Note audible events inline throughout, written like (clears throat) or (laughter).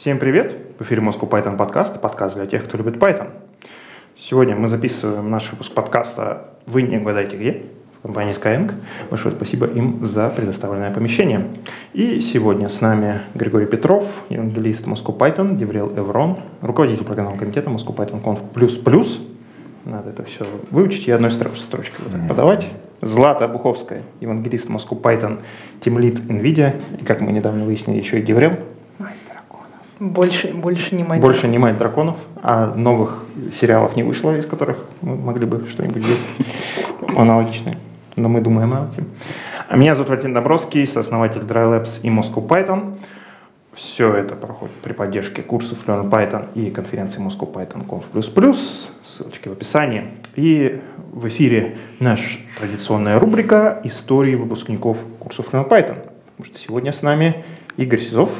Всем привет! В эфире Moscow Python подкаст, подкаст для тех, кто любит Python. Сегодня мы записываем наш выпуск подкаста «Вы не угадайте где» в компании Skyeng. Большое спасибо им за предоставленное помещение. И сегодня с нами Григорий Петров, евангелист Moscow Python, Деврел Эврон, руководитель программного комитета Moscow Python Conf++. Надо это все выучить и одной строчкой вот так подавать. Злата Буховская, евангелист Moscow Python, тимлит NVIDIA, и, как мы недавно выяснили, еще и Деврел, больше, больше не мать Больше не мать драконов, а новых сериалов не вышло, из которых мы могли бы что-нибудь делать аналогичное. Но мы думаем об этом. Меня зовут Валентин Добровский, сооснователь DryLabs и Moscow Python. Все это проходит при поддержке курсов Learn Python и конференции Moscow Python Conf++. Ссылочки в описании. И в эфире наша традиционная рубрика «Истории выпускников курсов Learn Python». Потому что сегодня с нами Игорь Сизов,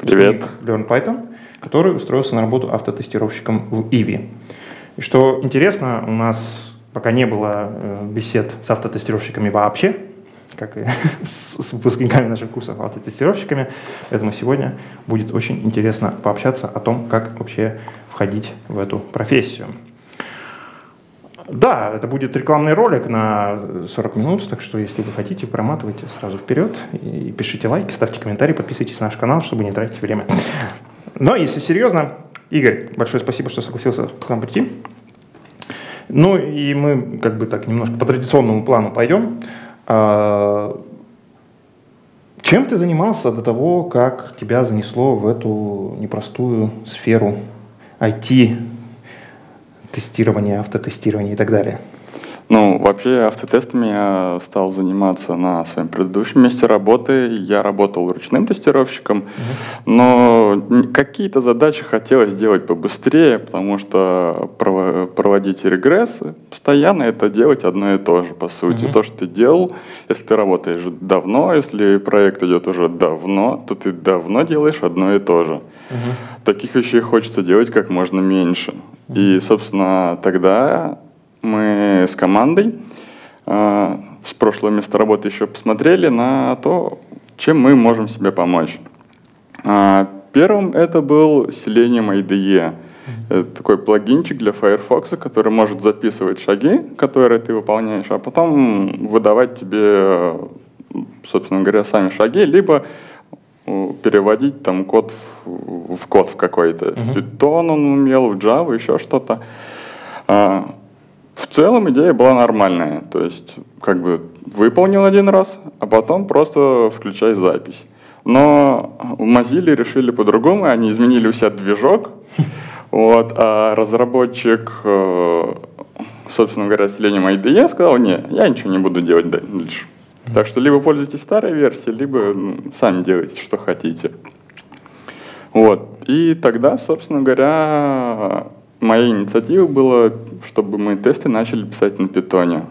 Привет. Learn Python, который устроился на работу автотестировщиком в Иви. И что интересно, у нас пока не было э, бесед с автотестировщиками вообще, как и (laughs) с, с выпускниками наших курсов автотестировщиками. Поэтому сегодня будет очень интересно пообщаться о том, как вообще входить в эту профессию. Да, это будет рекламный ролик на 40 минут, так что если вы хотите, проматывайте сразу вперед и пишите лайки, ставьте комментарии, подписывайтесь на наш канал, чтобы не тратить время. Но если серьезно, Игорь, большое спасибо, что согласился к нам прийти. Ну и мы как бы так немножко по традиционному плану пойдем. А, чем ты занимался до того, как тебя занесло в эту непростую сферу IT, тестирование, автотестирование и так далее? Ну, вообще автотестами я стал заниматься на своем предыдущем месте работы. Я работал ручным тестировщиком, но какие-то задачи хотелось сделать побыстрее, потому что проводить регрессы, постоянно это делать одно и то же, по сути. То, что ты делал, если ты работаешь давно, если проект идет уже давно, то ты давно делаешь одно и то же. Таких вещей хочется делать как можно меньше. И, собственно, тогда мы с командой э, с прошлого места работы еще посмотрели на то, чем мы можем себе помочь. Э, первым это был Selenium IDE. Это такой плагинчик для Firefox, который может записывать шаги, которые ты выполняешь, а потом выдавать тебе, собственно говоря, сами шаги, либо переводить там код в, в код в какой-то. Uh-huh. В Python он умел, в Java, еще что-то. А, в целом идея была нормальная. То есть, как бы выполнил один раз, а потом просто включай запись. Но в Mozilla решили по-другому, они изменили у себя движок, (laughs) вот, а разработчик, э, собственно говоря, с Selenium IDE сказал, не, я ничего не буду делать дальше. Так что либо пользуйтесь старой версией, либо сами делайте, что хотите. Вот. И тогда, собственно говоря, моя инициатива была, чтобы мы тесты начали писать на питоне.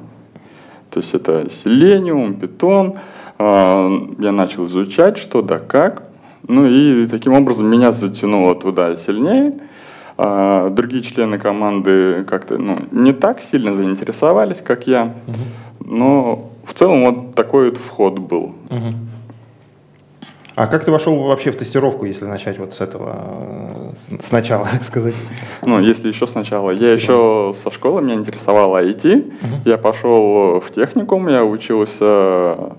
То есть это Selenium, Python. А, я начал изучать, что да как. Ну и таким образом меня затянуло туда сильнее. А, другие члены команды как-то ну, не так сильно заинтересовались, как я. Но в целом вот такой вот вход был. Угу. А как ты вошел вообще в тестировку, если начать вот с этого, э, сначала, (laughs) так сказать? Ну, если еще сначала. Я еще со школы, меня интересовало IT. Угу. Я пошел в техникум, я учился,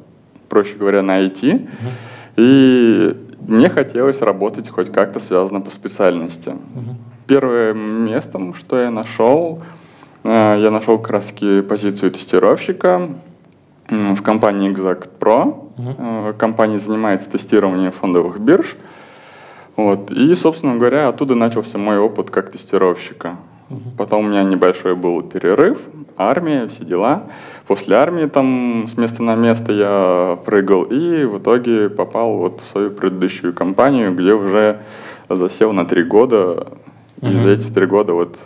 проще говоря, на IT. Угу. И мне хотелось работать хоть как-то связано по специальности. Угу. Первым местом, что я нашел, э, я нашел как таки позицию тестировщика в компании Exact Pro. Uh-huh. Компания занимается тестированием фондовых бирж. Вот. И, собственно говоря, оттуда начался мой опыт как тестировщика. Uh-huh. Потом у меня небольшой был перерыв, армия, все дела. После армии там с места на место я прыгал и в итоге попал вот в свою предыдущую компанию, где уже засел на три года. Uh-huh. И за эти три года вот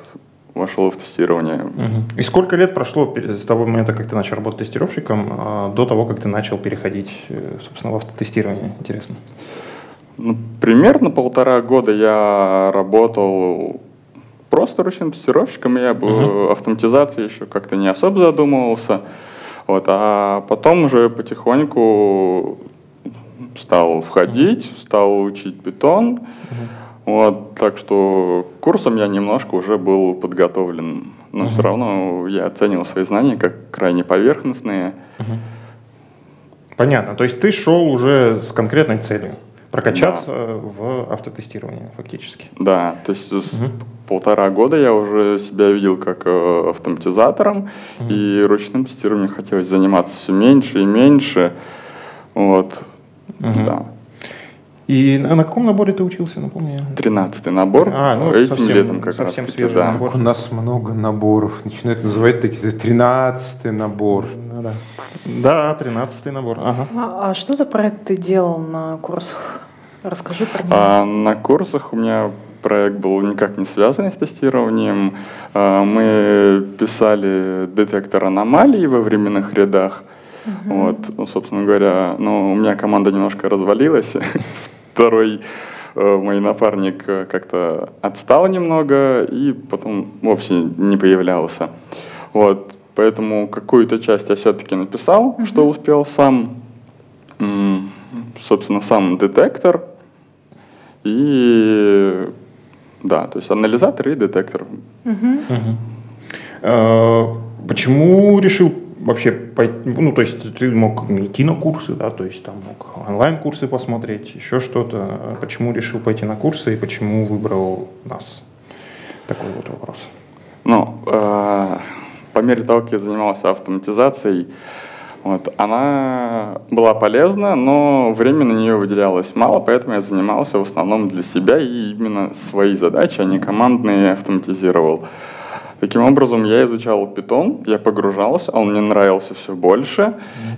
вошел в тестирование. Угу. И сколько лет прошло с того момента, как ты начал работать тестировщиком, а, до того, как ты начал переходить, э, собственно, в автотестирование? Интересно. Ну, примерно полтора года я работал просто ручным тестировщиком, я бы uh автоматизацией еще как-то не особо задумывался. Вот, а потом уже потихоньку стал входить, uh стал учить питон. uh Вот, так что курсом я немножко уже был подготовлен, но Мгм. все равно я оценивал свои знания как крайне поверхностные. Понятно. То есть ты шел уже с конкретной целью прокачаться в автотестировании фактически. Да, то есть с Мгм. полтора года я уже себя видел как э, автоматизатором, Мгм. и ручным тестированием хотелось заниматься все меньше и меньше. Вот, Мгм. да. И на, на каком наборе ты учился, напомни? Тринадцатый набор. А, ну, Этим совсем- летом как раз совсем таки, свежий да. набор. Как у нас много наборов. Начинают называть такие 13 набор. Ну да. Да, 13 набор. Ага. А, а что за проект ты делал на курсах? Расскажи про него. А на курсах у меня проект был никак не связанный с тестированием. А, Мы писали детектор аномалий во временных рядах. Вот, ну, собственно говоря, ну, у меня команда немножко развалилась. (laughs) Второй э, мой напарник э, как-то отстал немного и потом вовсе не появлялся. Вот, поэтому какую-то часть я все-таки написал, что успел сам. Собственно, сам детектор и да, то есть анализатор и детектор. Мгм. Э, Почему решил вообще ну, то есть ты мог идти на курсы, да, то есть там мог онлайн-курсы посмотреть, еще что-то. Почему решил пойти на курсы и почему выбрал нас? Такой вот вопрос. Ну, э, по мере того, как я занимался автоматизацией, вот, она была полезна, но время на нее выделялось мало, поэтому я занимался в основном для себя и именно свои задачи, а не командные автоматизировал. Таким образом, я изучал Python, я погружался, он мне нравился все больше,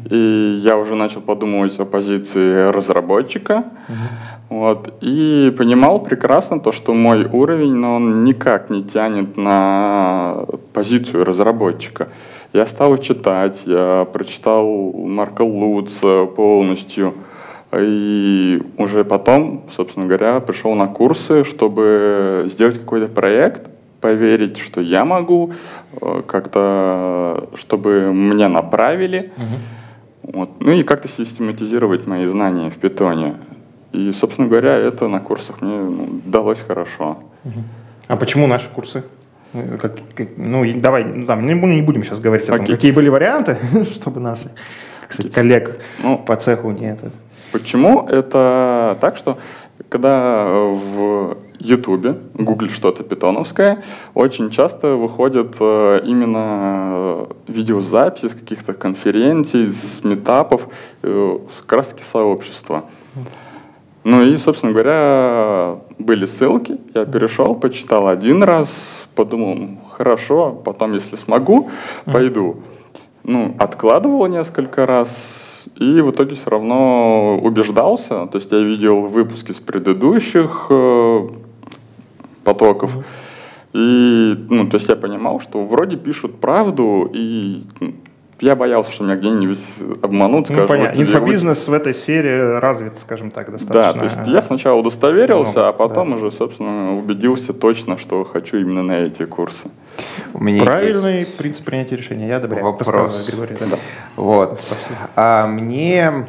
и я уже начал подумывать о позиции разработчика. Вот, и понимал прекрасно то, что мой уровень, но он никак не тянет на позицию разработчика. Я стал читать, я прочитал Марка Луца полностью, и уже потом, собственно говоря, пришел на курсы, чтобы сделать какой-то проект, поверить, что я могу, э, как-то, чтобы меня направили, вот. ну и как-то систематизировать мои знания в питоне. И, собственно говоря, это на курсах мне ну, далось хорошо. А почему наши курсы? Ну, как- как- ну, давай, ну, там, не, бу- не будем сейчас говорить о том, Окей. какие были варианты, (laughs) чтобы нас, кстати, коллег Ну, по цеху не этот. Почему? Это так, что когда в Ютубе гуглишь что-то питоновское, очень часто выходят э, именно э, видеозаписи с каких-то конференций, с метапов, э, как раз таки сообщества. Ну и, собственно говоря, были ссылки, я перешел, почитал один раз, подумал, «Ну, хорошо, потом, если смогу, пойду. Ну, откладывал несколько раз, и в итоге все равно убеждался. То есть я видел выпуски с предыдущих потоков, и, ну, то есть я понимал, что вроде пишут правду, и ну, я боялся, что меня где-нибудь обманут, Ну, скажут, понятно. «Вот тебе Инфобизнес в этой сфере развит, скажем так, достаточно. да, то есть я сначала удостоверился, много, а потом да. уже, собственно, убедился точно, что хочу именно на эти курсы. У меня Правильный принцип принятия решения. Я одобряю. Вопрос. Григорий. Да. Вот. А мне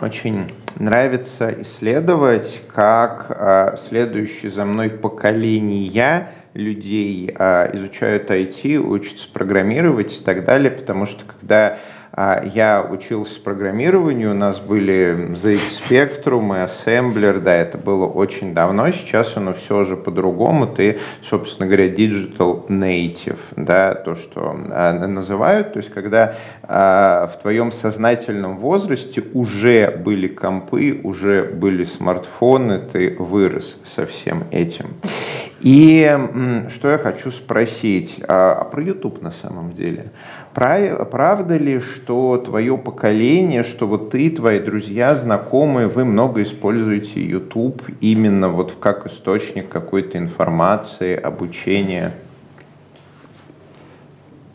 очень нравится исследовать, как а, следующие за мной поколения людей а, изучают IT, учатся программировать и так далее, потому что когда я учился программированию, у нас были ZX Spectrum и Assembler, да, это было очень давно, сейчас оно все же по-другому, ты, собственно говоря, digital native, да, то, что а, называют, то есть когда а, в твоем сознательном возрасте уже были компы, уже были смартфоны, ты вырос со всем этим. И что я хочу спросить а, а про YouTube на самом деле. Прав- Правда ли, что твое поколение, что вот ты, твои друзья, знакомые, вы много используете YouTube именно вот как источник какой-то информации, обучения?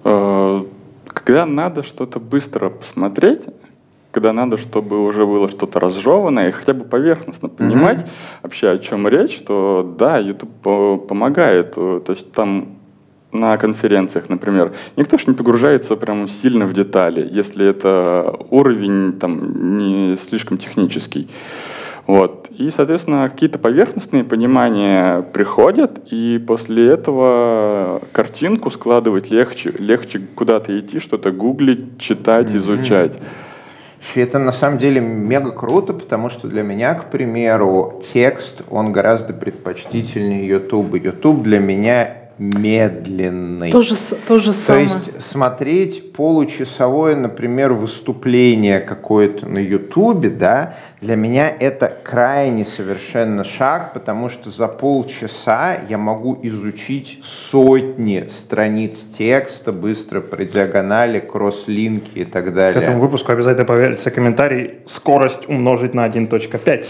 Э, Когда надо что-то быстро посмотреть, когда надо, чтобы уже было что-то разжеванное, и хотя бы поверхностно понимать вообще, о чем речь, то да, YouTube по- помогает. Э, То есть там на конференциях, например, никто же не погружается прям сильно в детали, если это уровень там не слишком технический. Вот. И, соответственно, какие-то поверхностные понимания приходят, и после этого картинку складывать легче, легче куда-то идти, что-то гуглить, читать, mm-hmm. изучать. Это на самом деле мега круто, потому что для меня, к примеру, текст, он гораздо предпочтительнее YouTube. YouTube для меня медленный. То же, то же самое. То есть смотреть получасовое, например, выступление какое-то на Ютубе, да, для меня это крайне совершенно шаг, потому что за полчаса я могу изучить сотни страниц текста, быстро по диагонали, кросс-линки и так далее. К этому выпуску обязательно поверьте комментарий «Скорость умножить на 1.5».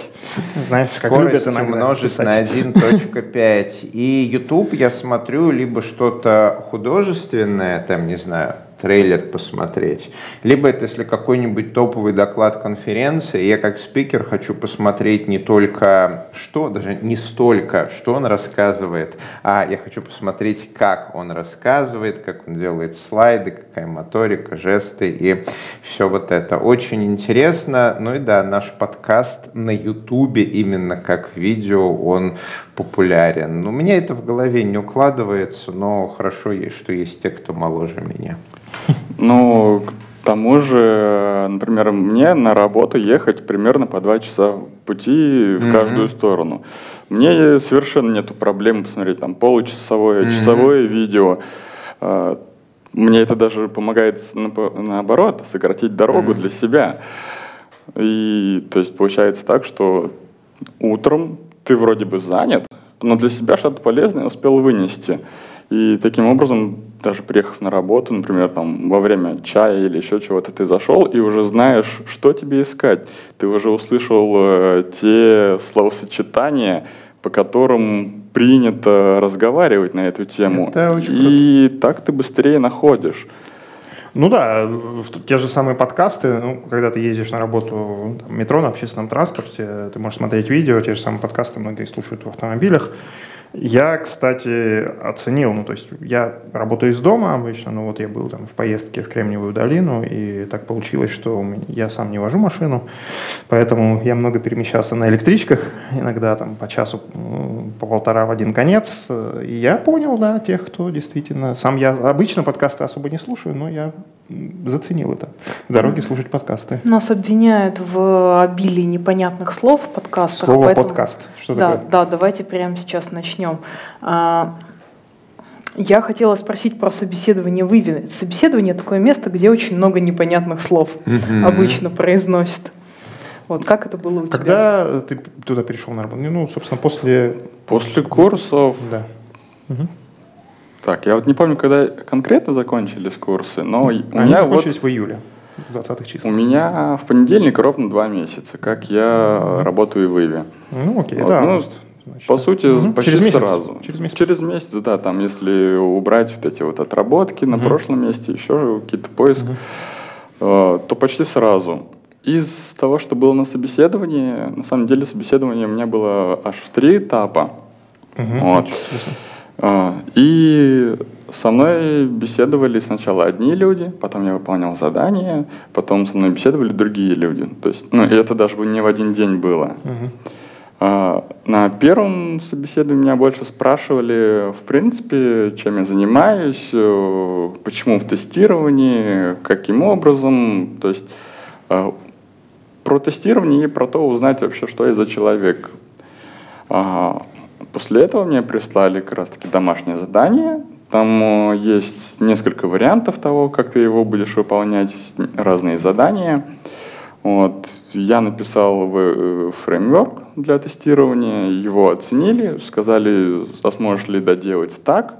Знаешь, как Скорость любят умножить писать. на 1.5. И YouTube я смотрю смотрю либо что-то художественное, там, не знаю, трейлер посмотреть. Либо это если какой-нибудь топовый доклад конференции, я как спикер хочу посмотреть не только что, даже не столько, что он рассказывает, а я хочу посмотреть, как он рассказывает, как он делает слайды, какая моторика, жесты и все вот это. Очень интересно. Ну и да, наш подкаст на Ютубе именно как видео, он популярен. Ну, у меня это в голове не укладывается, но хорошо есть, что есть те, кто моложе меня. Ну, к тому же, например, мне на работу ехать примерно по два часа пути в каждую сторону. Мне совершенно нету проблем посмотреть там получасовое, mm-hmm. часовое видео. А, мне это даже помогает наоборот сократить дорогу mm-hmm. для себя. И то есть получается так, что утром ты вроде бы занят, но для себя что-то полезное успел вынести. И таким образом, даже приехав на работу, например, там, во время чая или еще чего-то, ты зашел и уже знаешь, что тебе искать. Ты уже услышал э, те словосочетания, по которым принято разговаривать на эту тему. Это очень и круто. так ты быстрее находишь. Ну да, те же самые подкасты, ну, когда ты ездишь на работу в метро, на общественном транспорте, ты можешь смотреть видео, те же самые подкасты многие слушают в автомобилях. Я, кстати, оценил, ну, то есть я работаю из дома обычно, но вот я был там в поездке в Кремниевую долину, и так получилось, что я сам не вожу машину, поэтому я много перемещался на электричках, иногда там по часу, по полтора в один конец, и я понял, да, тех, кто действительно... Сам я обычно подкасты особо не слушаю, но я заценил это. В дороге слушать подкасты. Нас обвиняют в обилии непонятных слов в подкастах. Слово поэтому... подкаст. Что да, такое? Да, давайте прямо сейчас начнем. А, я хотела спросить про собеседование в Иве. Собеседование такое место, где очень много непонятных слов mm-hmm. обычно произносят. Вот как это было у Когда тебя? Когда ты туда перешел на работу? Ну, собственно, после... После курсов. Да. Угу. Так, я вот не помню, когда конкретно закончились курсы, но Они у меня закончились вот... в июле. 20 числах. У меня в понедельник ровно два месяца, как я mm работаю в Иве. Ну, окей, вот, да. Ну, значит. По сути, угу. почти Через месяц. сразу. Через месяц. Через месяц, да, там, если убрать вот эти вот отработки на прошлом месте, еще какие-то поиск, угу. э, то почти сразу. Из того, что было на собеседовании, на самом деле собеседование у меня было аж в три этапа. Угу. Вот. А, и со мной беседовали сначала одни люди, потом я выполнял задания, потом со мной беседовали другие люди. То есть, ну, и это даже не в один день было. Uh-huh. На первом собеседовании меня больше спрашивали, в принципе, чем я занимаюсь, э, почему в тестировании, каким образом. То есть э, про тестирование и про то узнать вообще, что я за человек. После этого мне прислали как раз-таки домашнее задание. Там э, есть несколько вариантов того, как ты его будешь выполнять, разные задания. Вот. Я написал э, фреймворк для тестирования, его оценили, сказали, а сможешь ли доделать так.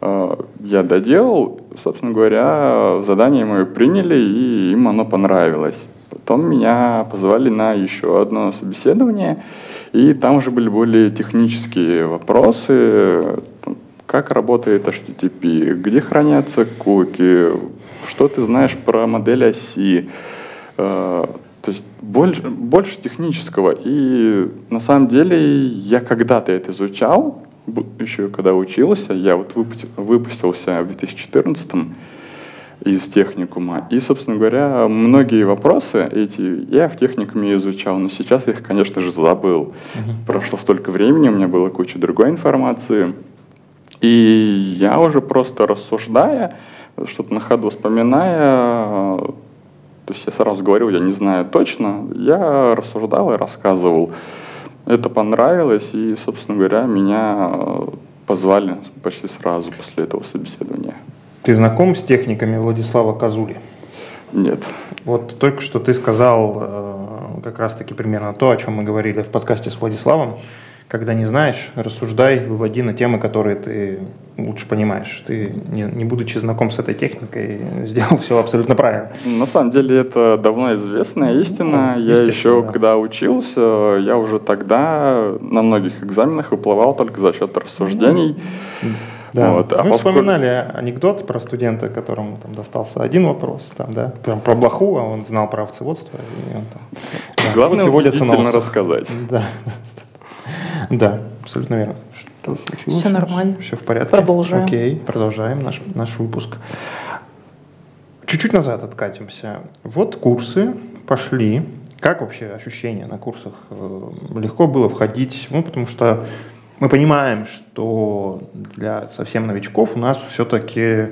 Э, я доделал, собственно говоря, задание мое приняли, и им оно понравилось. Потом меня позвали на еще одно собеседование, и там уже были более технические вопросы, как работает HTTP, где хранятся куки, что ты знаешь про модель оси. Э, то есть больше, больше технического. И на самом деле я когда-то это изучал, еще когда учился, я вот выпустился в 2014 из техникума. И, собственно говоря, многие вопросы эти я в техникуме изучал, но сейчас я их, конечно же, забыл. Uh-huh. Прошло столько времени, у меня была куча другой информации. И я уже просто рассуждая, что-то на ходу вспоминая, то есть я сразу говорю, я не знаю точно, я рассуждал и рассказывал. Это понравилось, и, собственно говоря, меня позвали почти сразу после этого собеседования. Ты знаком с техниками Владислава Козули? Нет. Вот только что ты сказал э, как раз-таки примерно то, о чем мы говорили в подкасте с Владиславом. Когда не знаешь, рассуждай, выводи на темы, которые ты лучше понимаешь. Ты, не, не будучи знаком с этой техникой, (laughs) сделал все абсолютно правильно. На самом деле это давно известная истина. Ну, я еще, да. когда учился, я уже тогда на многих экзаменах выплывал только за счет рассуждений. Mm-hmm да. Вот. А Мы поскольку... вспоминали анекдот про студента, которому там достался один вопрос, там, да, прям про блоху, а он знал про овцеводство. И он, там, да, Главное убедительно рассказать. Да. да, абсолютно верно. Что случилось? Все нормально. Все в порядке. Продолжаем. Окей, продолжаем наш, наш выпуск. Чуть-чуть назад откатимся. Вот курсы пошли. Как вообще ощущения на курсах? Э, легко было входить? Ну, потому что мы понимаем, что для совсем новичков у нас все-таки,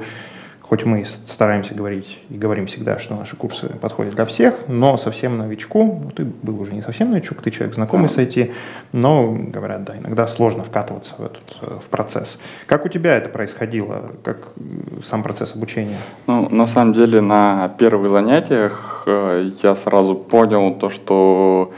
хоть мы стараемся говорить и говорим всегда, что наши курсы подходят для всех, но совсем новичку, ну, ты был уже не совсем новичок, ты человек знакомый с IT, но, говорят, да, иногда сложно вкатываться в этот э, в процесс. Как у тебя это происходило, как сам процесс обучения? Ну, на самом деле, на первых занятиях э, я сразу понял то, что,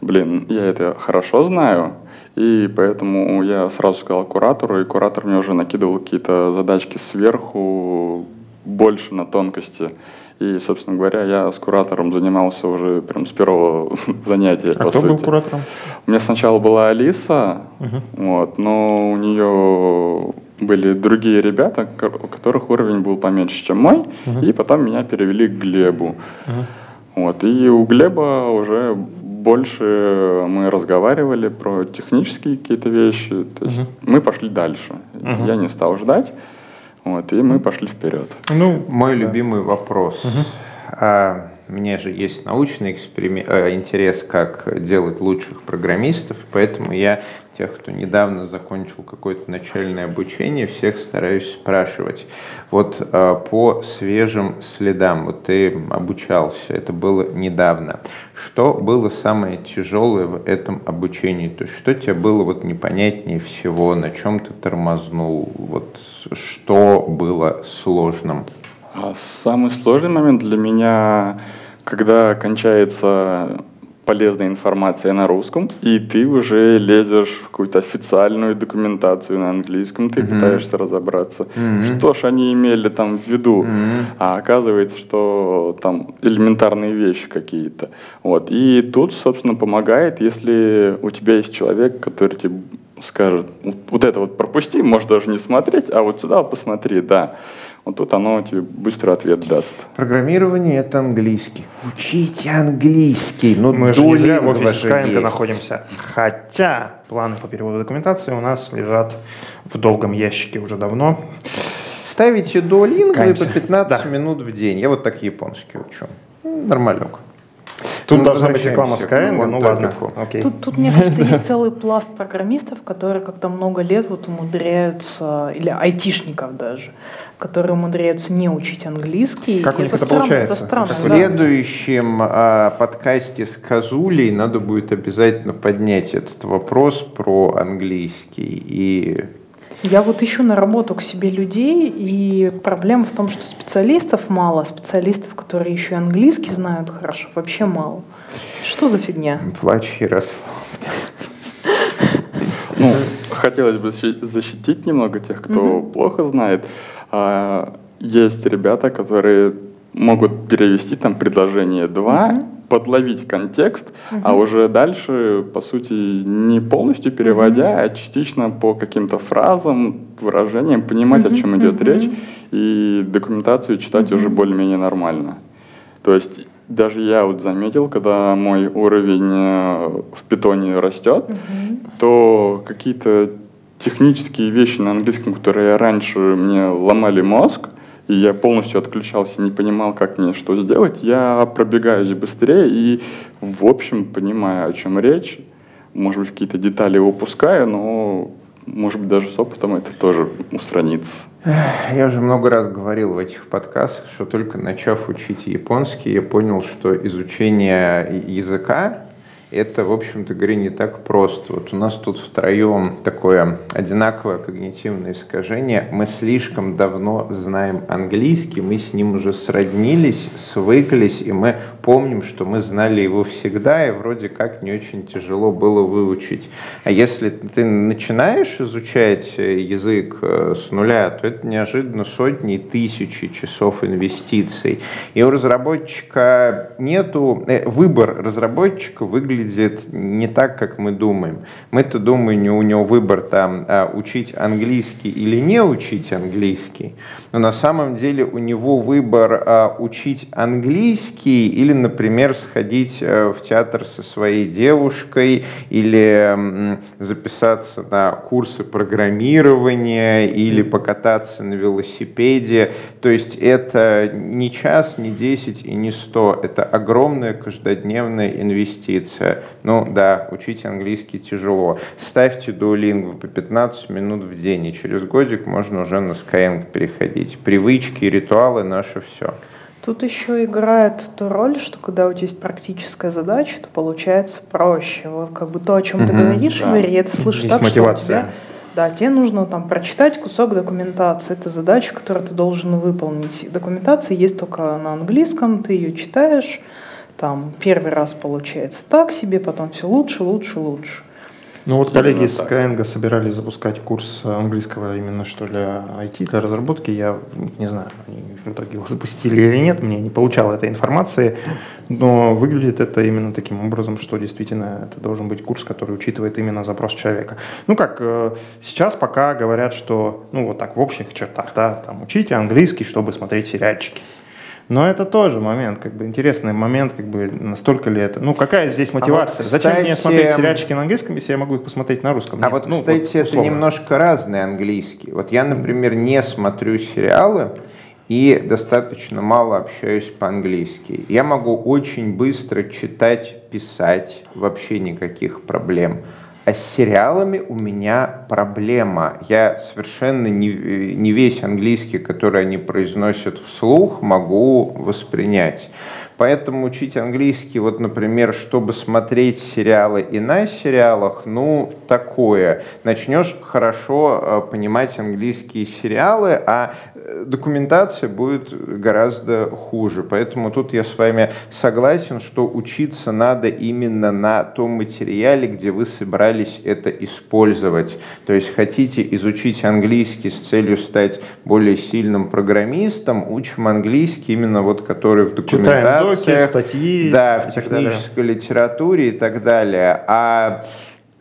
блин, я это хорошо знаю, и поэтому я сразу сказал куратору, и куратор мне уже накидывал какие-то задачки сверху, больше на тонкости. И, собственно говоря, я с куратором занимался уже прям с первого (laughs) занятия. А кто сути. был куратором? У меня сначала была Алиса, угу. вот, но у нее были другие ребята, у которых уровень был поменьше, чем мой, угу. и потом меня перевели к Глебу. Угу. Вот, и у Глеба уже больше мы разговаривали про технические какие-то вещи. То есть угу. мы пошли дальше. Угу. Я не стал ждать. Вот, и мы пошли вперед. Ну, мой да. любимый вопрос. Угу. А, мне же есть научный эксперимент, э, интерес, как делать лучших программистов, поэтому я тех, кто недавно закончил какое-то начальное обучение, всех стараюсь спрашивать. Вот э, по свежим следам, вот ты обучался, это было недавно. Что было самое тяжелое в этом обучении? То есть что тебе было вот непонятнее всего, на чем ты тормознул, вот что было сложным? А самый сложный момент для меня, когда кончается полезная информация на русском, и ты уже лезешь в какую-то официальную документацию на английском, ты mm-hmm. пытаешься разобраться, mm-hmm. что ж они имели там в виду, mm-hmm. а оказывается, что там элементарные вещи какие-то. Вот. И тут, собственно, помогает, если у тебя есть человек, который тебе скажет, вот это вот пропусти, можешь даже не смотреть, а вот сюда посмотри, да вот тут оно тебе быстро ответ даст. Программирование — это английский. Учите английский. Ну, Мы же не зря в офисе Skyeng находимся. Хотя планы по переводу документации у нас лежат в долгом ящике уже давно. Ставите дуолинго по 15 да. минут в день. Я вот так японский учу. Нормально. Тут ну, должна быть реклама Skyeng, ну, ну ладно. Окей. Тут, тут, мне кажется, (laughs) есть целый пласт программистов, которые как-то много лет вот умудряются, или айтишников даже, которые умудряются не учить английский. Как у них это, это получается? Это странно, В следующем да. подкасте с Казулей надо будет обязательно поднять этот вопрос про английский и я вот ищу на работу к себе людей, и проблема в том, что специалистов мало, специалистов, которые еще и английский знают хорошо, вообще мало. Что за фигня? Плачь, Ярослав. Ну, хотелось бы защитить немного тех, кто плохо знает. А, есть ребята, которые могут перевести там предложение два, подловить контекст, угу. а уже дальше, по сути, не полностью переводя, угу. а частично по каким-то фразам, выражениям понимать, угу. о чем идет угу. речь, и документацию читать угу. уже более-менее нормально. То есть даже я вот заметил, когда мой уровень э, в питоне растет, угу. то какие-то технические вещи на английском, которые раньше мне ломали мозг, и я полностью отключался, не понимал, как мне что сделать, я пробегаюсь быстрее и, в общем, понимаю, о чем речь. Может быть, какие-то детали упускаю, но, может быть, даже с опытом это тоже устранится. Я уже много раз говорил в этих подкастах, что только начав учить японский, я понял, что изучение языка это, в общем-то говоря, не так просто. Вот у нас тут втроем такое одинаковое когнитивное искажение. Мы слишком давно знаем английский, мы с ним уже сроднились, свыклись, и мы помним, что мы знали его всегда, и вроде как не очень тяжело было выучить. А если ты начинаешь изучать э, язык э, с нуля, то это неожиданно сотни и тысячи часов инвестиций. И у разработчика нету... Э, выбор разработчика выглядит выглядит не так, как мы думаем. Мы-то думаем, у него выбор там а, учить английский или не учить английский, но на самом деле у него выбор а, учить английский или, например, сходить э, в театр со своей девушкой или записаться на курсы программирования или покататься на велосипеде. То есть это не час, не десять и не сто. Это огромная каждодневная инвестиция. Ну да, учить английский тяжело. Ставьте Duolingo по 15 минут в день, и через годик можно уже на Skyeng переходить. Привычки, ритуалы, наше все. Тут еще играет ту роль, что когда у тебя есть практическая задача, то получается проще. Вот как бы то, о чем угу, ты говоришь, да. Игорь, это слышишь есть так, мотивация. что у тебя да, тебе нужно там прочитать кусок документации. Это задача, которую ты должен выполнить. Документация есть только на английском, ты ее читаешь, там первый раз получается так себе, потом все лучше, лучше, лучше. Ну вот коллеги из Skyeng собирались запускать курс английского именно что для IT, для разработки. Я не знаю, они в итоге его (laughs) запустили или нет, мне не получал этой информации, но выглядит это именно таким образом, что действительно это должен быть курс, который учитывает именно запрос человека. Ну как, э, сейчас пока говорят, что, ну вот так в общих чертах, да, там учите английский, чтобы смотреть сериальчики. Но это тоже момент, как бы интересный момент, как бы настолько ли это. Ну, какая здесь мотивация? А вот, кстати, Зачем мне смотреть сериальчики на английском, если я могу их посмотреть на русском? А Нет, вот, ну, кстати, вот, это немножко разный английский. Вот я, например, не смотрю сериалы и достаточно мало общаюсь по-английски. Я могу очень быстро читать, писать, вообще никаких проблем. А с сериалами у меня проблема. Я совершенно не, не весь английский, который они произносят вслух, могу воспринять. Поэтому учить английский, вот, например, чтобы смотреть сериалы и на сериалах, ну, такое. Начнешь хорошо э, понимать английские сериалы, а э, документация будет гораздо хуже. Поэтому тут я с вами согласен, что учиться надо именно на том материале, где вы собрались это использовать. То есть хотите изучить английский с целью стать более сильным программистом, учим английский именно вот который в документации доки, статьи. Да, в технической далее. литературе и так далее. А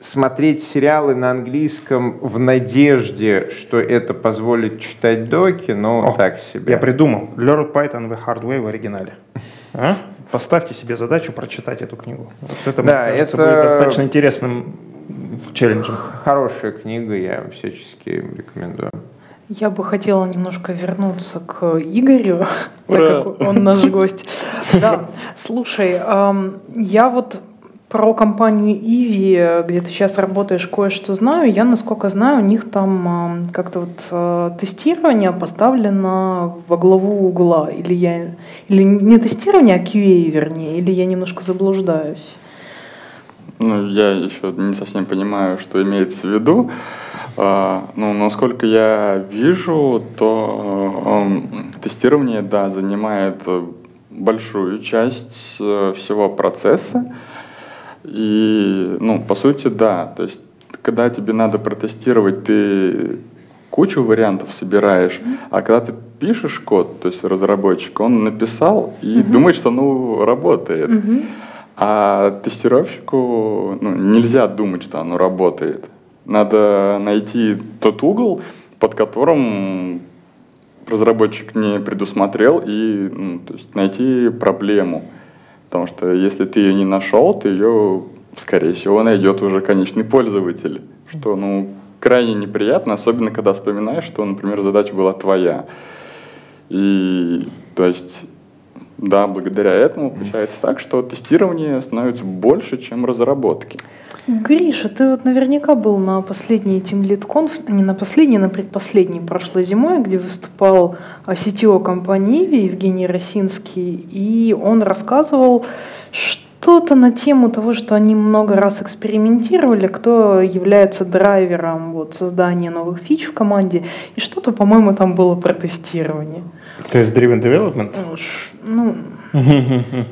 смотреть сериалы на английском в надежде, что это позволит читать доки, ну, О, так себе. Я придумал. Learn Python the hard way в оригинале. А? Поставьте себе задачу прочитать эту книгу. Вот это, да, кажется, это будет достаточно интересным челленджем. Хорошая книга, я всячески рекомендую. Я бы хотела немножко вернуться к Игорю, (laughs) так как он наш (laughs) гость. Да, слушай, я вот про компанию Иви, где ты сейчас работаешь, кое-что знаю. Я, насколько знаю, у них там как-то вот э, тестирование поставлено во главу угла. Или, я, или не тестирование, а QA, вернее, или я немножко заблуждаюсь. Ну, я еще не совсем понимаю, что имеется в виду. А, ну, насколько я вижу, то э, тестирование, да, занимает большую часть э, всего процесса. И, ну, по сути, да. То есть, когда тебе надо протестировать, ты кучу вариантов собираешь, а когда ты пишешь код, то есть разработчик, он написал и mm-hmm. думает, что ну работает. Mm-hmm. А тестировщику ну, нельзя думать, что оно работает. Надо найти тот угол, под которым разработчик не предусмотрел, и ну, то есть найти проблему. Потому что если ты ее не нашел, то ее, скорее всего, найдет уже конечный пользователь. Что, ну, крайне неприятно, особенно когда вспоминаешь, что, например, задача была твоя. И то есть да, благодаря этому получается так, что тестирование становится больше, чем разработки. Гриша, ты вот наверняка был на последней Team Lead Conf, не на последней, на предпоследней прошлой зимой, где выступал CTO компании Иви Евгений Росинский, и он рассказывал, что-то на тему того, что они много раз экспериментировали, кто является драйвером вот, создания новых фич в команде, и что-то, по-моему, там было про тестирование. То есть driven development? Ну, (laughs)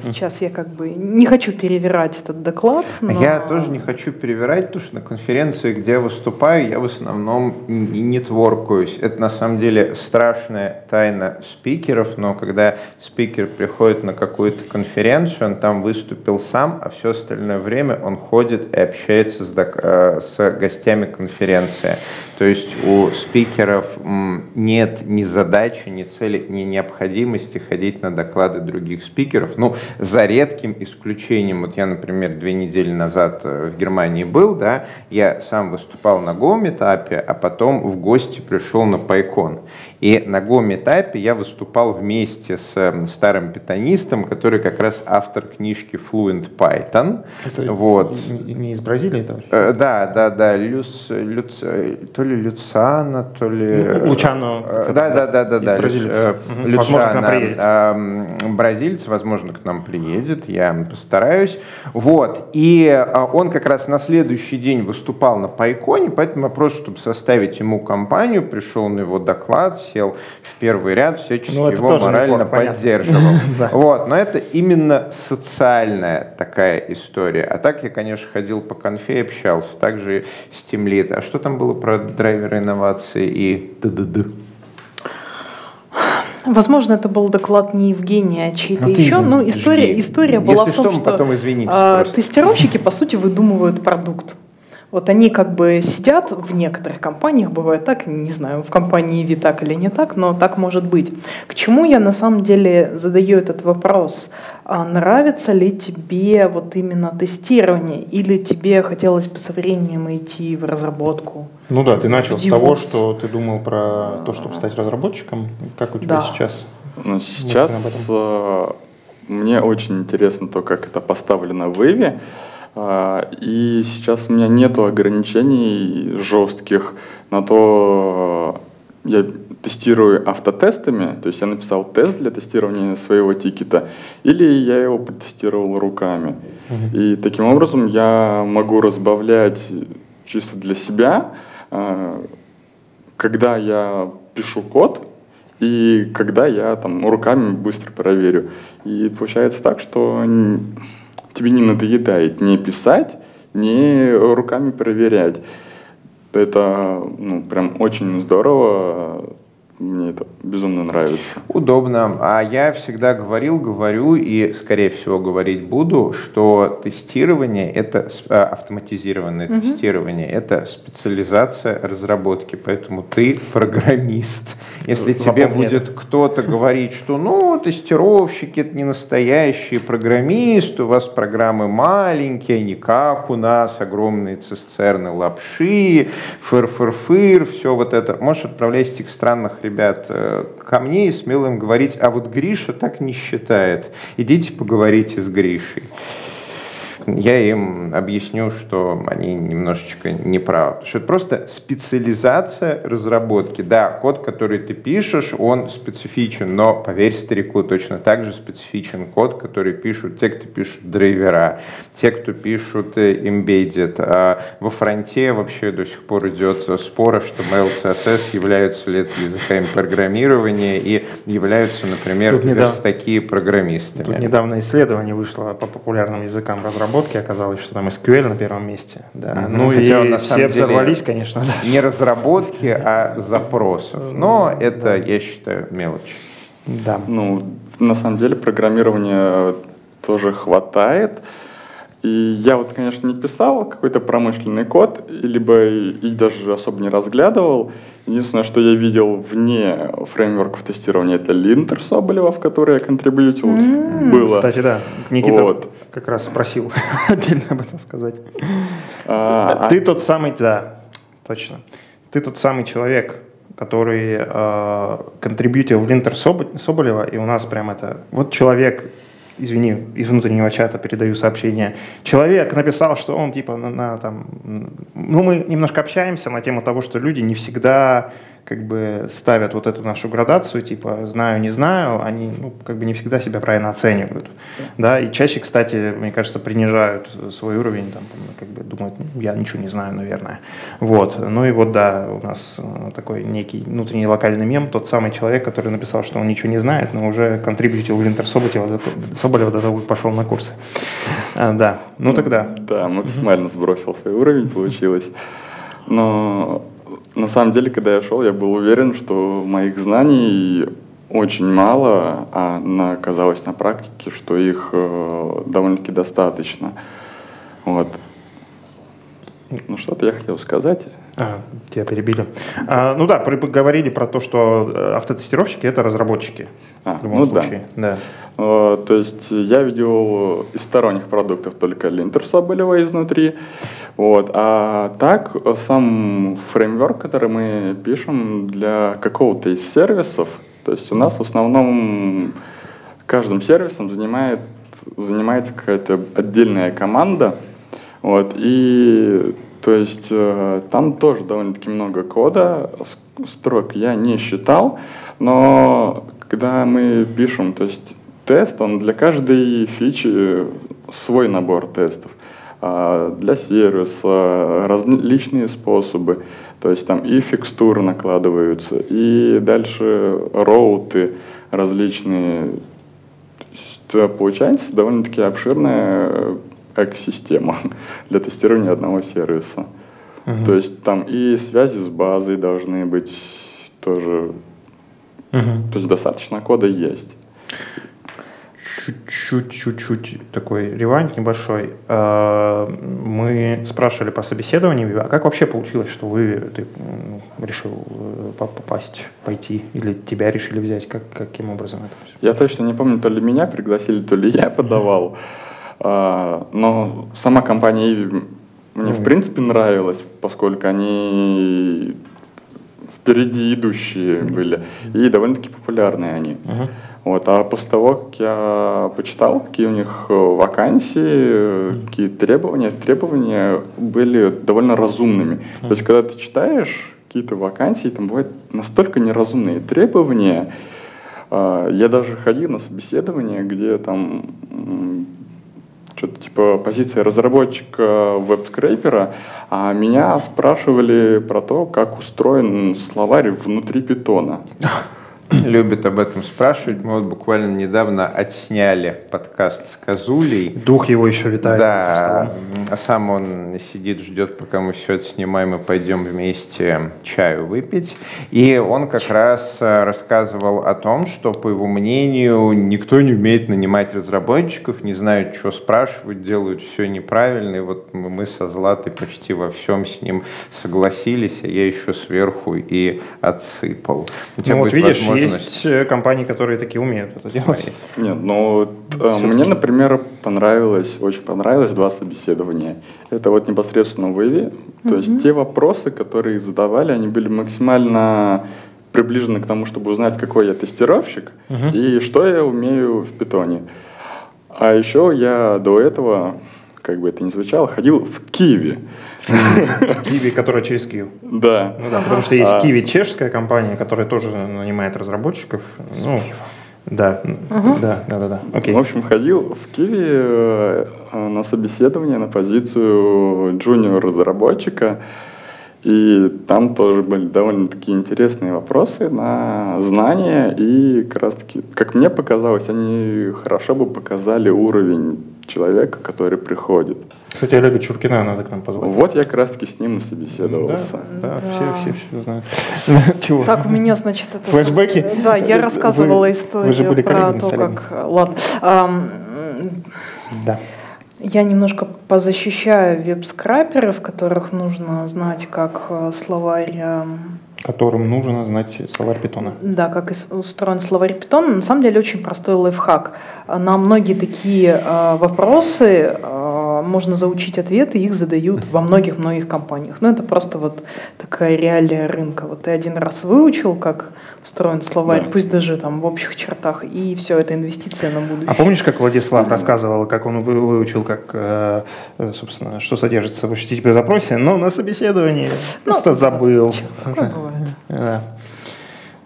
сейчас я как бы не хочу перевирать этот доклад. Но... Я тоже не хочу перевирать, потому что на конференции, где я выступаю, я в основном не нетворкуюсь. Это на самом деле страшная тайна спикеров, но когда спикер приходит на какую-то конференцию, он там выступил сам, а все остальное время он ходит и общается с, э, с гостями конференции. То есть у спикеров нет ни задачи, ни цели, ни необходимости ходить на доклады других спикеров. Ну, за редким исключением, вот я, например, две недели назад э, в Германии был, да, я сам выступал на Гоум-этапе, а потом в гости пришел на Пайкон. И на Го-метапе я выступал вместе с эм, старым питонистом, который как раз автор книжки Fluent Python. Это вот. Не из Бразилии это? Э, да, да, да. Люц, Люц, то ли Люцана, то ли... Ну, э, Лучано. Э, да, да, да, да, да. Бразилец. Лючано, возможно, к нам приедет. Эм, бразильц, возможно, к нам приедет. Я постараюсь. Вот. И он как раз на следующий день выступал на Пайконе, поэтому вопрос, чтобы составить ему компанию, пришел на его доклад, сел в первый ряд, всячески ну, его морально поддерживал. (laughs) Вот, но это именно социальная такая история. А так я, конечно, ходил по конфе и общался, также с Team Lead. А что там было про драйверы инновации и т.д.д.? Возможно, это был доклад не Евгения, а чей-то ну, еще. Но история, история была в том, что, что потом извините, э, тестировщики, по сути, выдумывают продукт. Вот они как бы сидят в некоторых компаниях, бывает так, не знаю, в компании Ви так или не так, но так может быть. К чему я на самом деле задаю этот вопрос? А нравится ли тебе вот именно тестирование или тебе хотелось бы со временем идти в разработку? Ну да, ты начал с того, что ты думал про то, чтобы стать разработчиком. Как у тебя да. сейчас? Ну, сейчас э, мне очень интересно то, как это поставлено в Иви. А, и сейчас у меня нет ограничений жестких на то, я тестирую автотестами, то есть я написал тест для тестирования своего тикета, или я его протестировал руками. Uh-huh. И таким образом я могу разбавлять чисто для себя, а, когда я пишу код, и когда я там руками быстро проверю. И получается так, что тебе не надоедает не писать, не руками проверять. Это ну, прям очень здорово мне это безумно нравится. Удобно. А я всегда говорил, говорю и, скорее всего, говорить буду, что тестирование это а, автоматизированное угу. тестирование, это специализация разработки. Поэтому ты программист. Если тебе будет кто-то говорить, что ну, тестировщики это не настоящие программисты, у вас программы маленькие, не как у нас, огромные цистерны лапши, фыр-фыр-фыр, все вот это. Можешь отправлять этих странных ребят, э, ко мне и смело им говорить, а вот Гриша так не считает. Идите поговорите с Гришей я им объясню, что они немножечко неправы. Потому что это просто специализация разработки. Да, код, который ты пишешь, он специфичен, но, поверь старику, точно так же специфичен код, который пишут те, кто пишут драйвера, те, кто пишут э, embedded. А во фронте вообще до сих пор идет спор, что HTML, CSS являются ли языками программирования и являются, например, такие программистами. Тут недавно исследование вышло по популярным языкам разработки разработки оказалось, что там SQL на первом месте. Да. Mm-hmm. Ну Хотя и все взорвались, конечно. Да. Не разработки, а запросов. Но это, я считаю, мелочь. Да. Ну, на самом деле программирования тоже хватает. И я вот, конечно, не писал какой-то промышленный код, либо и даже особо не разглядывал. Единственное, что я видел вне фреймворков тестирования, это линтер Соболева, в который я контрибьютил. Mm-hmm. Было. Кстати, да, Никита вот. как раз спросил (laughs) отдельно об этом сказать. А, Ты а... тот самый, да, точно. Ты тот самый человек, который э, контрибьютил Линтер Соболева, и у нас прям это... Вот человек извини, из внутреннего чата передаю сообщение. Человек написал, что он типа на, на там, ну мы немножко общаемся на тему того, что люди не всегда как бы ставят вот эту нашу градацию, типа знаю, не знаю, они ну, как бы не всегда себя правильно оценивают. Да, и чаще, кстати, мне кажется, принижают свой уровень, там, как бы думают, ну, я ничего не знаю, наверное. Вот. Ну и вот, да, у нас э, такой некий внутренний локальный мем, тот самый человек, который написал, что он ничего не знает, но уже контрибьютил Винтер Соболева, Соболева до того, как пошел на курсы. А, да, ну тогда. Да, максимально сбросил свой уровень, получилось. Но на самом деле, когда я шел, я был уверен, что моих знаний очень мало, а на, оказалось на практике, что их э, довольно-таки достаточно. Вот. Ну, что-то я хотел сказать. А, тебя перебили. А, ну да, говорили про то, что э, автотестировщики — это разработчики. А, в любом ну случае. Да. да. А, то есть я видел из сторонних продуктов только линтер Соболева изнутри. Вот. А так, сам фреймворк, который мы пишем для какого-то из сервисов, то есть у нас в основном каждым сервисом занимает, занимается какая-то отдельная команда, вот, и то есть э, там тоже довольно-таки много кода, строк я не считал, но когда мы пишем, то есть тест, он для каждой фичи свой набор тестов. А для сервиса различные способы, то есть там и фикстуры накладываются, и дальше роуты различные. То есть, получается довольно-таки обширная экосистема (laughs) для тестирования одного сервиса. Uh-huh. То есть там и связи с базой должны быть тоже. Uh-huh. То есть достаточно кода есть чуть-чуть, чуть-чуть такой ревант небольшой. А, мы спрашивали по собеседованию, а как вообще получилось, что вы ты, решил э, попасть, пойти, или тебя решили взять, как, каким образом это все? Я точно не помню, то ли меня пригласили, то ли я подавал. А, но сама компания мне в принципе нравилась, поскольку они впереди идущие были и довольно-таки популярные они. Uh-huh. Вот, а после того, как я почитал, какие у них э, вакансии, какие требования, требования были довольно разумными. То есть, когда ты читаешь какие-то вакансии, там бывают настолько неразумные требования. А, я даже ходил на собеседование, где там что-то типа позиция разработчика веб-скрейпера, а меня спрашивали про то, как устроен словарь внутри питона. (laughs) (clears throat) любят об этом спрашивать. Мы вот буквально недавно отсняли подкаст с Козулей. Дух его еще витает. Да, а сам он сидит, ждет, пока мы все снимаем и пойдем вместе чаю выпить. И он как раз э, рассказывал о том, что, по его мнению, никто не умеет нанимать разработчиков, не знают, что спрашивать, делают все неправильно. И вот мы со Златой почти во всем с ним согласились, а я еще сверху и отсыпал. У тебя ну, вот видишь, есть э, компании, которые такие умеют это делать. Нет, ну э, мне, например, понравилось, очень понравилось два собеседования. Это вот непосредственно в Иви. То есть те вопросы, которые задавали, они были максимально приближены к тому, чтобы узнать, какой я тестировщик mm-hmm. и что я умею в питоне. А еще я до этого, как бы это ни звучало, ходил в Киеве. Киви, которая через Киев. Да. Ну да, потому что есть а... Киви чешская компания, которая тоже нанимает разработчиков. Ну, да, угу. да, да, да, да. Окей. В общем, ходил в Киви э, на собеседование на позицию джуниор разработчика. И там тоже были довольно-таки интересные вопросы на знания, и как раз таки, как мне показалось, они хорошо бы показали уровень человека, который приходит. Кстати, Олега Чуркина надо к нам позвать. Вот я как раз таки с ним и собеседовался. Да, да, да. все, все, все знают. (laughs) Чего? Так, у меня, значит, это... Флэшбэки? Да, я рассказывала историю вы же были про то, как... Ладно. Да. Я немножко позащищаю веб-скраперов, которых нужно знать как э, словарь которым нужно знать словарь питона. Да, как устроен словарь питона. На самом деле очень простой лайфхак. На многие такие э, вопросы э, можно заучить ответы, их задают во многих-многих компаниях. Ну, это просто вот такая реалия рынка. Вот ты один раз выучил, как устроен словарь, да. пусть даже там в общих чертах, и все, это инвестиция на будущее. А помнишь, как Владислав mm-hmm. рассказывал, как он выучил, как, э, собственно, что содержится в HTTP запросе, но на собеседовании ну, просто забыл. Да.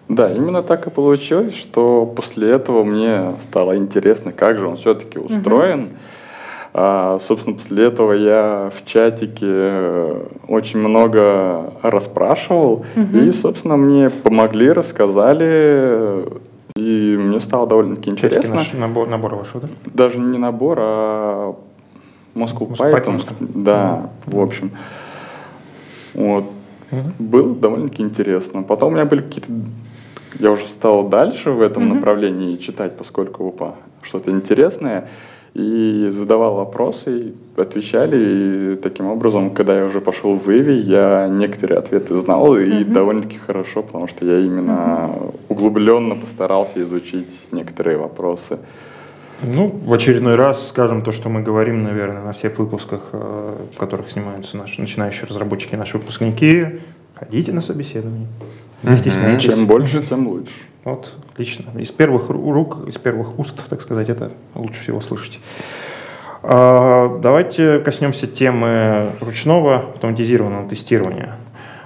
Да, именно так и получилось, что после этого мне стало интересно, как же он все-таки устроен. Угу. А, собственно, после этого я в чатике э, очень много расспрашивал, угу. и, собственно, мне помогли, рассказали, и мне стало довольно-таки интересно. Наш набор, набор ваш, да? Даже не набор, а Moscow Python. Python. Да, угу. в общем. Вот. Угу. Было довольно-таки интересно. Потом у меня были какие-то я уже стал дальше в этом mm направлении читать, поскольку опа, что-то интересное и задавал вопросы, отвечали, и таким образом, когда я уже пошел в Иви, я некоторые ответы знал, и mm-hmm. довольно-таки хорошо, потому что я именно mm-hmm. углубленно постарался изучить некоторые вопросы. Ну, в очередной раз скажем то, что мы говорим, наверное, на всех выпусках, э, в которых снимаются наши начинающие разработчики, наши выпускники. Ходите на собеседование. Не стесняйтесь. Чем больше, тем лучше. Вот, отлично. Из первых рук, из первых уст, так сказать, это лучше всего слышать. А, давайте коснемся темы ручного автоматизированного тестирования.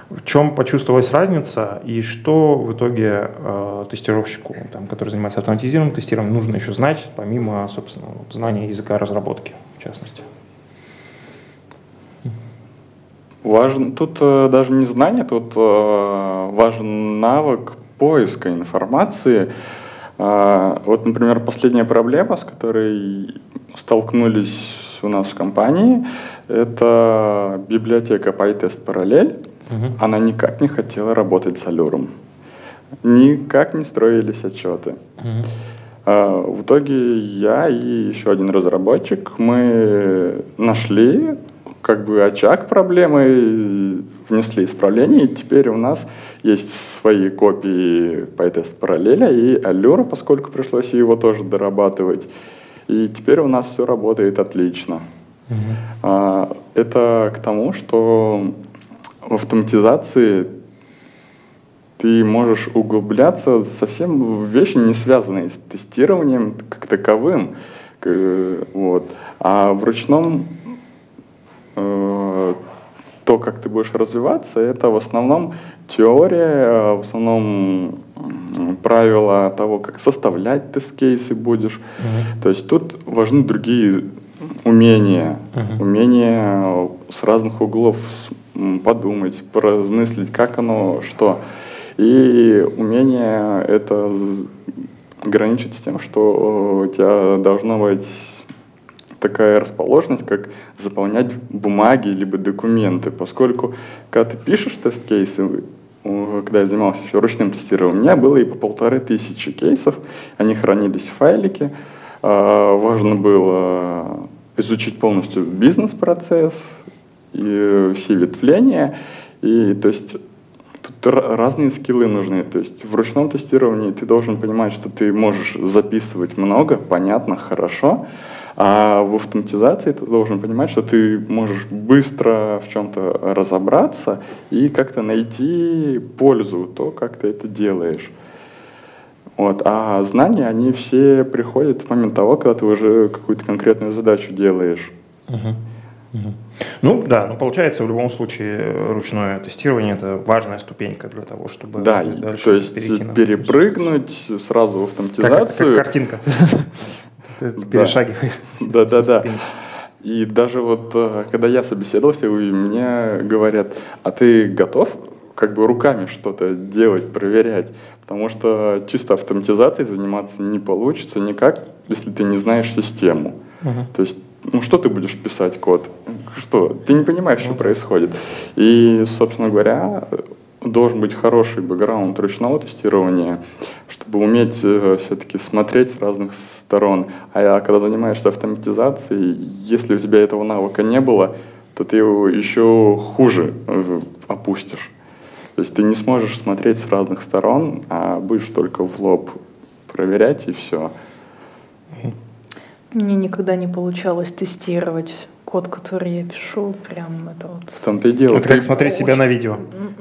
В чем почувствовалась разница и что в итоге э, тестировщику, там, который занимается автоматизированным тестированием, нужно еще знать, помимо, собственно, знания языка разработки, в частности? Важен, тут э, даже не знание, тут э, важен навык поиска информации. Э, вот, например, последняя проблема, с которой столкнулись у нас в компании, это библиотека PyTest Parallel. Угу. Она никак не хотела работать с Allure. Никак не строились отчеты. Угу. В итоге я и еще один разработчик, мы нашли как бы очаг проблемы, внесли исправление, и теперь у нас есть свои копии PyTest параллеля и Allure, поскольку пришлось его тоже дорабатывать. И теперь у нас все работает отлично. Mm-hmm. Это к тому, что в автоматизации ты можешь углубляться совсем в вещи, не связанные с тестированием как таковым. Вот. А в ручном то, как ты будешь развиваться, это в основном теория, в основном правила того, как составлять тест-кейсы будешь. Uh-huh. То есть тут важны другие умения, uh-huh. умения с разных углов подумать, поразмыслить, как оно, что. И умение это граничит с тем, что у тебя должно быть такая расположенность, как заполнять бумаги либо документы, поскольку когда ты пишешь тест-кейсы, когда я занимался еще ручным тестированием, у меня было и по полторы тысячи кейсов, они хранились в файлике, а, важно было изучить полностью бизнес-процесс и все ветвления, и то есть тут разные скиллы нужны. То есть в ручном тестировании ты должен понимать, что ты можешь записывать много, понятно, хорошо, а в автоматизации ты должен понимать, что ты можешь быстро в чем-то разобраться и как-то найти пользу, то, как ты это делаешь. Вот. А знания, они все приходят в момент того, когда ты уже какую-то конкретную задачу делаешь. Угу. Ну да, ну получается в любом случае ручное тестирование это важная ступенька для того, чтобы да, дальше то есть перепрыгнуть сразу в автоматизацию. Как, как картинка. (laughs) перешагиваешь. Да, да, да. И даже вот, э, когда я собеседовался, мне говорят, а ты готов как бы руками что-то делать, проверять? Потому что чисто автоматизацией заниматься не получится никак, если ты не знаешь систему. Uh-huh. То есть, ну что ты будешь писать код? Что? Ты не понимаешь, uh-huh. что происходит. И, собственно говоря, должен быть хороший бэкграунд ручного тестирования, чтобы уметь э, все-таки смотреть с разных сторон. А когда занимаешься автоматизацией, если у тебя этого навыка не было, то ты его еще хуже э, опустишь. То есть ты не сможешь смотреть с разных сторон, а будешь только в лоб проверять и все. Мне никогда не получалось тестировать код, который я пишу, прям это вот... В том-то и дело. Это как смотреть себя на видео.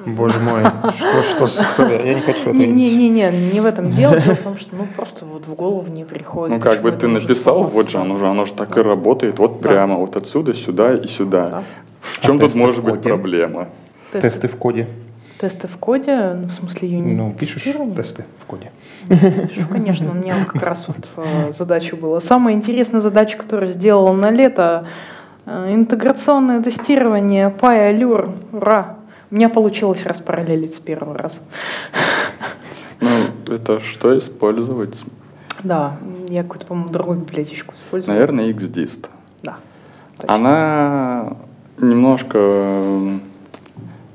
Боже мой, что, что, что, я не хочу это Не, не, видеть. не, не, не в этом дело, дело в том, что ну просто вот в голову не приходит. Ну, как бы ты написал, вот же оно же, оно же так и работает, вот прямо, вот отсюда, сюда и сюда. Да. В чем А тут может быть проблема? Тесты, в коде. тесты в коде, ну, в смысле юнит. Ну, пишешь тесты в коде. Пишу, конечно, у меня как раз вот э, задача была. Самая интересная задача, которую сделала на лето, интеграционное тестирование Py Allure. Ура! У меня получилось распараллелить с первого раза. Ну, это что использовать? Да, я какую-то, по-моему, другую библиотечку использую. Наверное, XDist. Да. точно. Она немножко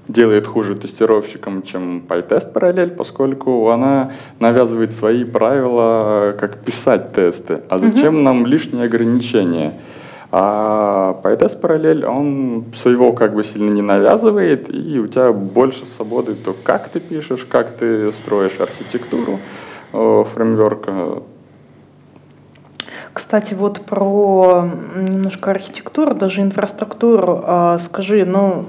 делает хуже тестировщикам, чем PyTest параллель, поскольку она навязывает свои правила, как писать тесты. А зачем нам лишние ограничения? А PyTest параллель, он своего как бы сильно не навязывает, и у тебя больше свободы, то как ты пишешь, как ты строишь архитектуру э, фреймворка. Кстати, вот про немножко архитектуру, даже инфраструктуру. А, скажи, ну,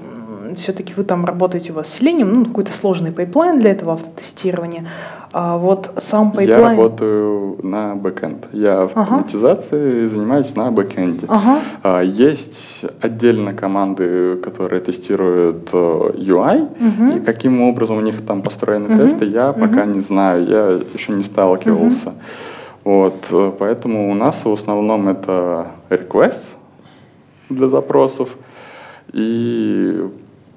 все-таки вы там работаете у вас с Selenium, ну, какой-то сложный pipeline для этого автотестирования. А вот сам Я pipeline... работаю на backend. Я автоматизацией занимаюсь на backend е. Ага. А, Есть отдельно команды, которые тестируют э, UI, Мгм. и каким образом у них там построены Мгм. тесты, я пока не знаю, я еще не сталкивался. Вот, э, поэтому у нас в основном это request для запросов и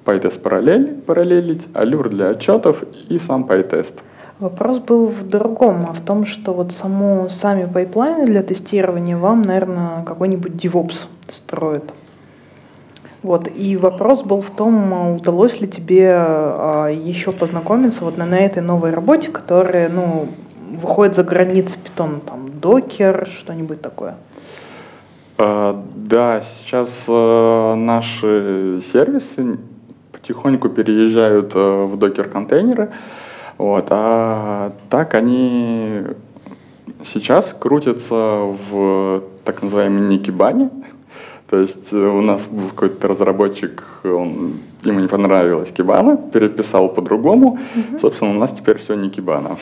PyTest параллель, параллелить, Allure для отчетов и сам PyTest. Вопрос был в другом, а в том, что вот само, сами pipeline ы для тестирования вам, наверное, какой-нибудь DevOps строит. Вот, и вопрос был в том, а удалось ли тебе а, еще познакомиться вот на, на этой новой работе, которая, ну, выходит за границы питона, там, докер, что-нибудь такое. А, Да, сейчас э, наши сервисы потихоньку переезжают э, в докер-контейнеры, вот, а так они сейчас крутятся в так называемой Никибане. То есть э, у нас был какой-то разработчик, он, ему не понравилась Кибана, переписал по-другому. Собственно, у нас теперь все Никибана.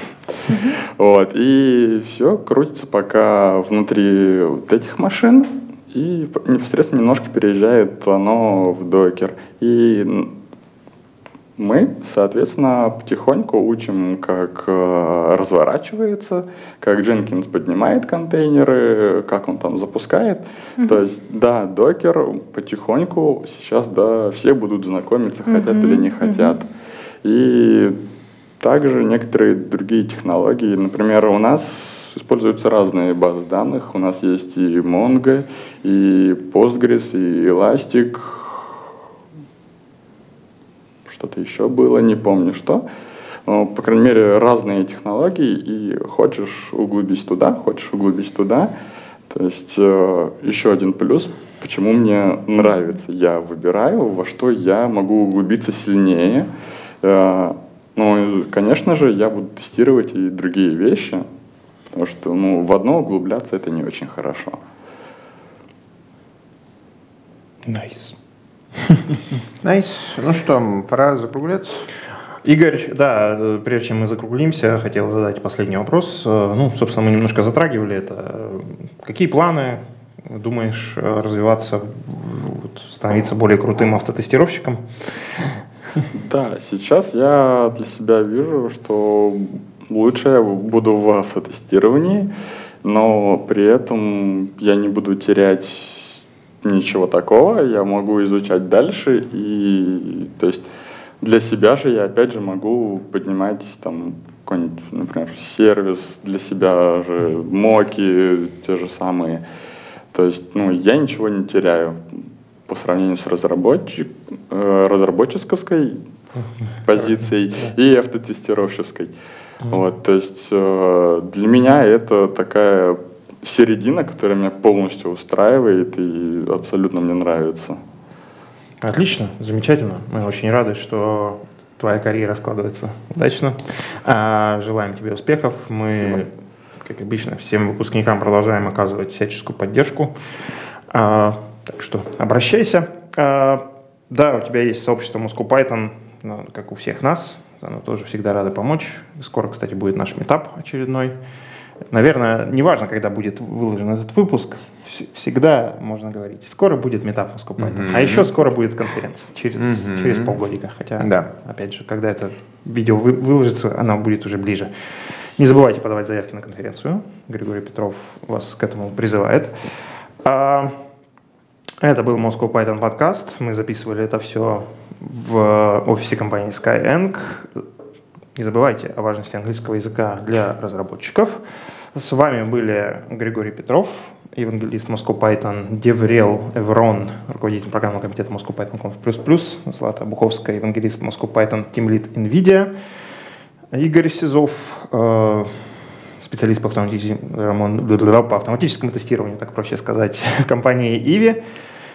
Вот, и все крутится пока внутри вот этих машин, и непосредственно немножко переезжает оно в докер. И мы, соответственно, потихоньку учим, как э, разворачивается, как Jenkins поднимает контейнеры, как он там запускает. То есть, да, докер потихоньку сейчас, да, все будут знакомиться, хотят или не хотят. И также некоторые другие технологии. Например, у нас используются разные базы данных. У нас есть и Mongo, и Postgres, и Elastic. Что-то еще было, не помню что. Но, по крайней мере, разные технологии, и хочешь углубись туда, хочешь углубись туда. То есть э, еще один плюс, почему мне нравится. Я выбираю, во что я могу углубиться сильнее. Э, ну, конечно же, я буду тестировать и другие вещи, потому что ну, в одно углубляться это не очень хорошо. (laughs) Nice. Ну что, пора закругляться. Игорь, да, прежде чем мы закруглимся, хотел задать последний вопрос. Э, Ну, собственно, мы немножко затрагивали это. Какие планы думаешь э, развиваться, становиться более крутым автотестировщиком? Да, сейчас я для себя вижу, что лучше я буду в автотестировании, но при этом я не буду терять ничего такого, я могу изучать дальше, и то есть для себя же я опять же могу поднимать там какой-нибудь, например, сервис для себя же, моки те же самые. То есть, ну, я ничего не теряю по сравнению с разработчик, э, разработческой позицией и автотестировщеской. Вот, то есть э, для меня это такая середина, которая меня полностью устраивает и абсолютно мне нравится. Отлично, замечательно. Мы очень рады, что твоя карьера складывается удачно. А, Желаем тебе успехов. Мы, Спасибо. как обычно, всем выпускникам продолжаем оказывать всяческую поддержку. А, Так что обращайся. А, да, у тебя есть сообщество Moscow Python, ну, как у всех нас. Оно тоже всегда рада помочь. Скоро, кстати, будет наш метап очередной. Наверное, неважно, когда будет выложен этот выпуск, всегда можно говорить. Скоро будет метап Moscow Python. Mm-hmm. А еще скоро будет конференция через, mm-hmm. через полгодика. Хотя, да. опять же, когда это видео вы, выложится, оно будет уже ближе. Не забывайте подавать заявки на конференцию. Григорий Петров вас к этому призывает. А, это был Moscow Python подкаст. Мы записывали это все в офисе компании Skyeng. Не забывайте о важности английского языка для разработчиков. С вами были Григорий Петров, евангелист Moscow Python, Деврел Эврон, руководитель программного комитета Moscow Python Conf++, Злата Буховская, евангелист Moscow Python, Lead NVIDIA, Игорь Сизов, э, специалист по, по автоматическому тестированию, так проще сказать, (laughs) компании Иви.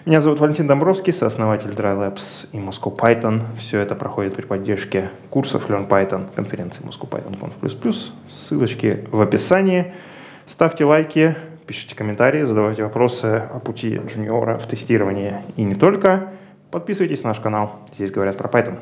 Меня зовут Валентин Домбровский, сооснователь Dry Labs и Moscow Python. Все это проходит при поддержке курсов Learn Python, конференции Moscow Python Conf++. Ссылочки в описании. Ставьте лайки, пишите комментарии, задавайте вопросы о пути джуниора в тестировании и не только. Подписывайтесь на наш канал, здесь говорят про Python.